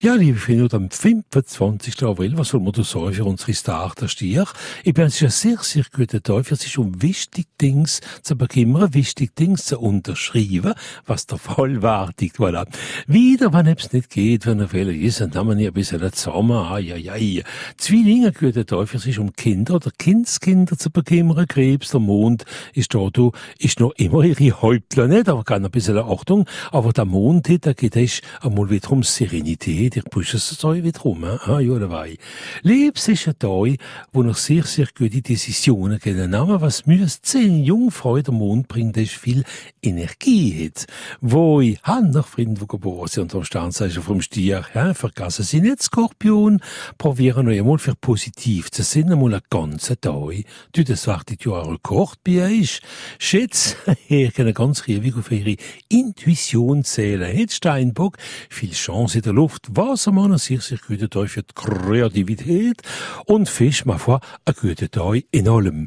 Ja, liebe Freunde, am 25. April, was soll man da sagen für unsere Star, der Stier? Ich bin, ist ein sehr, sehr guter Tag, es ist um wichtige Dinge zu bekümmern, wichtige Dinge zu unterschreiben, was der Fall wartet, voilà. Wieder, wenn es nicht geht, wenn er Fehler ist, dann haben wir ein bisschen zusammen, ai, ai, ai. Zwillinge, guter Tag, es ist um Kinder oder Kindskinder zu bekümmern, Krebs, der Mond ist da, du, ist noch immer ihre Hauptplanet, aber kann ein bisschen Achtung, aber der Mond, da geht es einmal wieder um Serenität, ich pushe es so wieder rum. Ah, dabei. Liebes ist ein Tag, wo noch sehr, sehr gute Decisionen geben. Aber was müsst zehn Jungfrau der Mond bringt, ist viel Energie hat. Wo ich han noch Freunde, wo geboren sind, und am Sternzeichen vom Stier, ja, vergessen Sie nicht Skorpion, probieren noch einmal für positiv zu sein, einmal einen ganzen Tag. Du, das wartet ja ein Rekord bei euch. Schätz, ihr könnt ganz riesig auf ihre Intuition zählen. Jetzt Steinbock, viel Chance in der Luft, Wassermann sehr guter Tag für die Kreativität und Fisch, ma foi, ein guter Tag in allem.